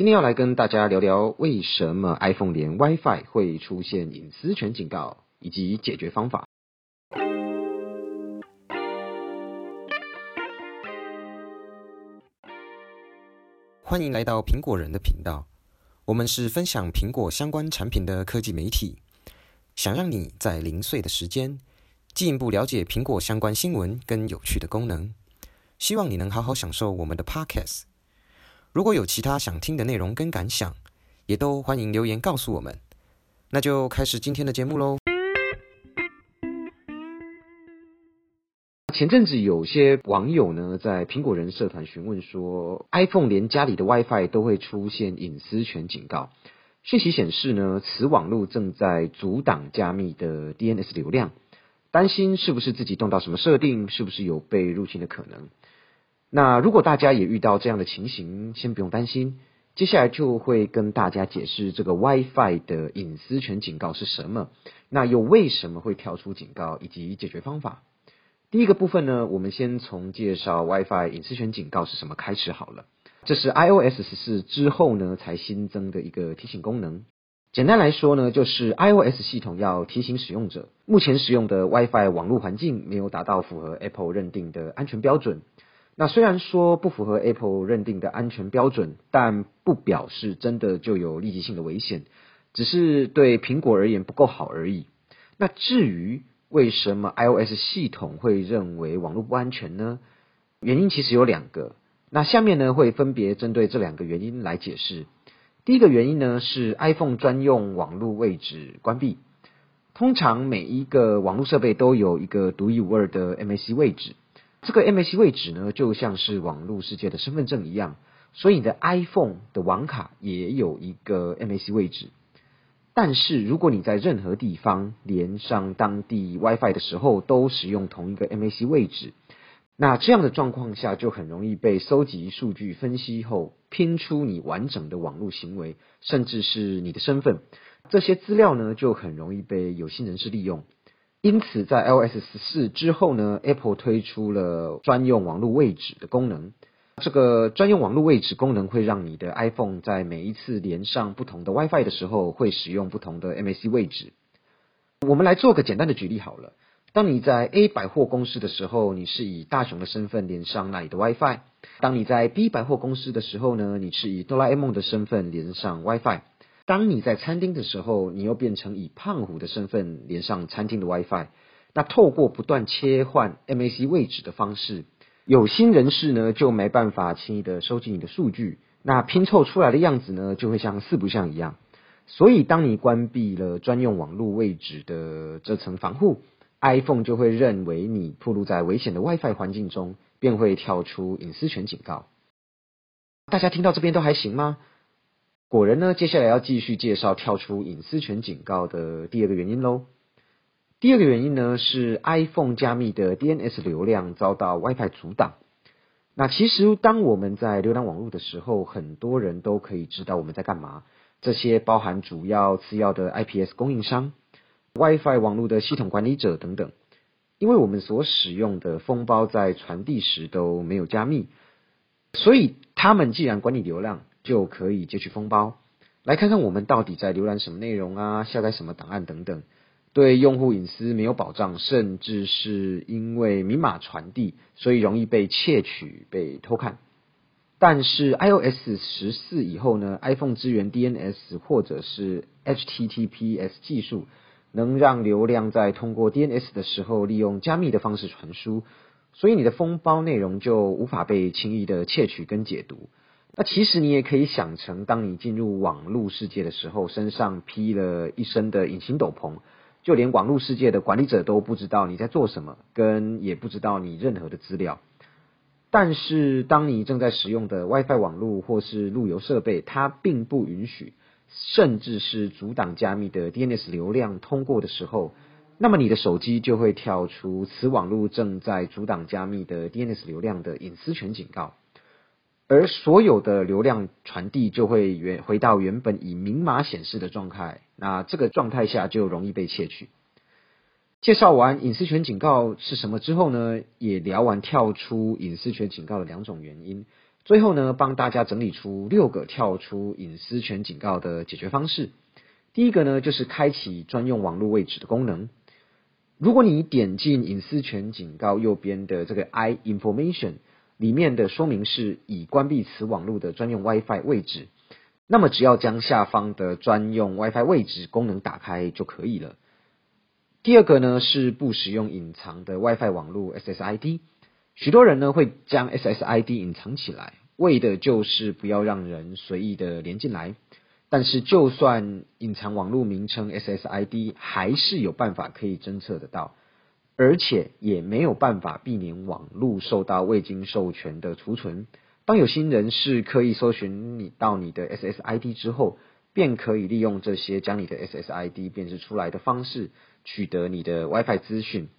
今天要来跟大家聊聊为什么 iPhone 连 WiFi 会出现隐私权警告，以及解决方法。欢迎来到苹果人的频道，我们是分享苹果相关产品的科技媒体，想让你在零碎的时间进一步了解苹果相关新闻跟有趣的功能。希望你能好好享受我们的 Podcast。如果有其他想听的内容跟感想，也都欢迎留言告诉我们。那就开始今天的节目喽。前阵子有些网友呢，在苹果人社团询问说，iPhone 连家里的 WiFi 都会出现隐私权警告。讯息显示呢，此网络正在阻挡加密的 DNS 流量，担心是不是自己动到什么设定，是不是有被入侵的可能。那如果大家也遇到这样的情形，先不用担心，接下来就会跟大家解释这个 WiFi 的隐私权警告是什么，那又为什么会跳出警告，以及解决方法。第一个部分呢，我们先从介绍 WiFi 隐私权警告是什么开始好了。这是 iOS 十四之后呢才新增的一个提醒功能。简单来说呢，就是 iOS 系统要提醒使用者，目前使用的 WiFi 网络环境没有达到符合 Apple 认定的安全标准。那虽然说不符合 Apple 认定的安全标准，但不表示真的就有立即性的危险，只是对苹果而言不够好而已。那至于，为什么 iOS 系统会认为网络不安全呢？原因其实有两个。那下面呢会分别针对这两个原因来解释。第一个原因呢是 iPhone 专用网络位置关闭。通常每一个网络设备都有一个独一无二的 MAC 位置。这个 MAC 位置呢就像是网络世界的身份证一样，所以你的 iPhone 的网卡也有一个 MAC 位置。但是，如果你在任何地方连上当地 WiFi 的时候，都使用同一个 MAC 位置，那这样的状况下，就很容易被搜集数据分析后拼出你完整的网络行为，甚至是你的身份。这些资料呢，就很容易被有心人士利用。因此，在 iOS 十四之后呢，Apple 推出了专用网络位置的功能。这个专用网络位置功能会让你的 iPhone 在每一次连上不同的 WiFi 的时候，会使用不同的 MAC 位置。我们来做个简单的举例好了。当你在 A 百货公司的时候，你是以大雄的身份连上那里的 WiFi；当你在 B 百货公司的时候呢，你是以哆啦 A 梦的身份连上 WiFi；当你在餐厅的时候，你又变成以胖虎的身份连上餐厅的 WiFi。那透过不断切换 MAC 位置的方式。有心人士呢，就没办法轻易的收集你的数据，那拼凑出来的样子呢，就会像四不像一样。所以，当你关闭了专用网络位置的这层防护，iPhone 就会认为你暴露在危险的 WiFi 环境中，便会跳出隐私权警告。大家听到这边都还行吗？果然呢，接下来要继续介绍跳出隐私权警告的第二个原因喽。第二个原因呢是 iPhone 加密的 DNS 流量遭到 WiFi 阻挡。那其实当我们在浏览网络的时候，很多人都可以知道我们在干嘛。这些包含主要、次要的 IPS 供应商、WiFi 网络的系统管理者等等。因为我们所使用的封包在传递时都没有加密，所以他们既然管理流量，就可以截取封包，来看看我们到底在浏览什么内容啊，下载什么档案等等。对用户隐私没有保障，甚至是因为密码传递，所以容易被窃取、被偷看。但是 iOS 十四以后呢，iPhone 支援 DNS 或者是 HTTPS 技术，能让流量在通过 DNS 的时候利用加密的方式传输，所以你的封包内容就无法被轻易的窃取跟解读。那其实你也可以想成，当你进入网络世界的时候，身上披了一身的隐形斗篷。就连网络世界的管理者都不知道你在做什么，跟也不知道你任何的资料。但是，当你正在使用的 WiFi 网络或是路由设备，它并不允许，甚至是阻挡加密的 DNS 流量通过的时候，那么你的手机就会跳出此网络正在阻挡加密的 DNS 流量的隐私权警告。而所有的流量传递就会原回到原本以明码显示的状态，那这个状态下就容易被窃取。介绍完隐私权警告是什么之后呢，也聊完跳出隐私权警告的两种原因。最后呢，帮大家整理出六个跳出隐私权警告的解决方式。第一个呢，就是开启专用网络位置的功能。如果你点进隐私权警告右边的这个 I Information 里面的说明是已关闭此网络的专用 WiFi 位置，那么只要将下方的专用 WiFi 位置功能打开就可以了。第二个呢是不使用隐藏的 WiFi 网络 SSID，许多人呢会将 SSID 隐藏起来，为的就是不要让人随意的连进来。但是，就算隐藏网络名称 SSID，还是有办法可以侦测得到，而且也没有办法避免网络受到未经授权的储存。当有心人士刻意搜寻你到你的 SSID 之后，便可以利用这些将你的 SSID 辨识出来的方式，取得你的 WiFi 资讯。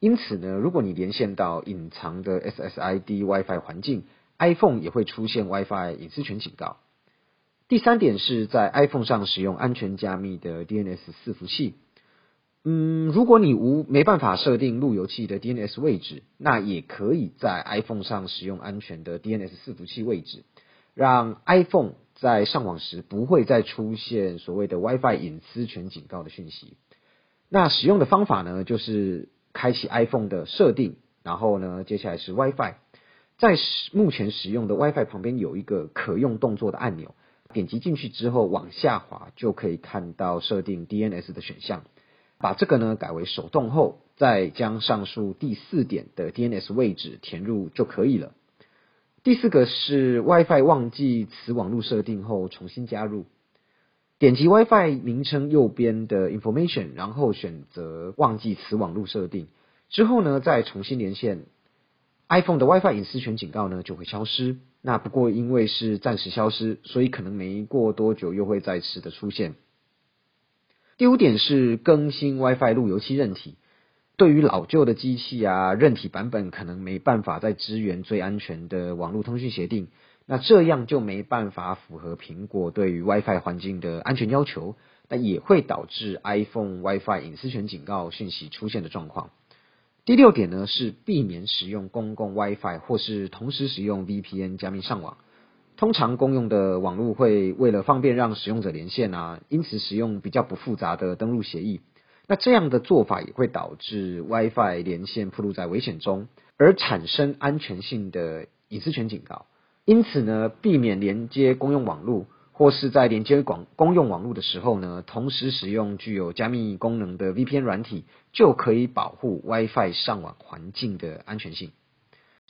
因此呢，如果你连线到隐藏的 SSID WiFi 环境，iPhone 也会出现 WiFi 隐私权警告。第三点是在 iPhone 上使用安全加密的 DNS 伺服器。嗯，如果你无没办法设定路由器的 DNS 位置，那也可以在 iPhone 上使用安全的 DNS 伺服器位置，让 iPhone 在上网时不会再出现所谓的 WiFi 隐私权警告的讯息。那使用的方法呢，就是开启 iPhone 的设定，然后呢，接下来是 WiFi，在目前使用的 WiFi 旁边有一个可用动作的按钮。点击进去之后往下滑，就可以看到设定 DNS 的选项。把这个呢改为手动后，再将上述第四点的 DNS 位置填入就可以了。第四个是 WiFi 忘记此网络设定后重新加入。点击 WiFi 名称右边的 Information，然后选择忘记此网络设定之后呢，再重新连线。iPhone 的 WiFi 隐私权警告呢就会消失。那不过因为是暂时消失，所以可能没过多久又会再次的出现。第五点是更新 WiFi 路由器韧体。对于老旧的机器啊，韧体版本可能没办法再支援最安全的网络通讯协定，那这样就没办法符合苹果对于 WiFi 环境的安全要求，那也会导致 iPhone WiFi 隐私权警告讯息出现的状况。第六点呢是避免使用公共 WiFi 或是同时使用 VPN 加密上网。通常公用的网络会为了方便让使用者连线啊，因此使用比较不复杂的登录协议。那这样的做法也会导致 WiFi 连线暴露在危险中，而产生安全性的隐私权警告。因此呢，避免连接公用网络。或是在连接广公用网络的时候呢，同时使用具有加密功能的 VPN 软体，就可以保护 WiFi 上网环境的安全性。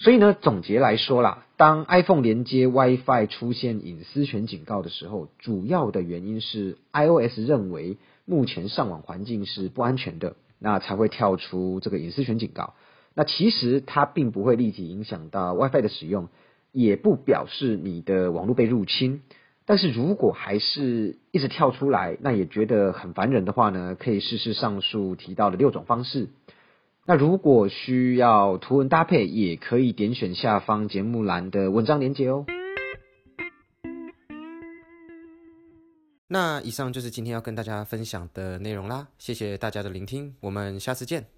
所以呢，总结来说啦，当 iPhone 连接 WiFi 出现隐私权警告的时候，主要的原因是 iOS 认为目前上网环境是不安全的，那才会跳出这个隐私权警告。那其实它并不会立即影响到 WiFi 的使用，也不表示你的网络被入侵。但是如果还是一直跳出来，那也觉得很烦人的话呢，可以试试上述提到的六种方式。那如果需要图文搭配，也可以点选下方节目栏的文章连接哦。那以上就是今天要跟大家分享的内容啦，谢谢大家的聆听，我们下次见。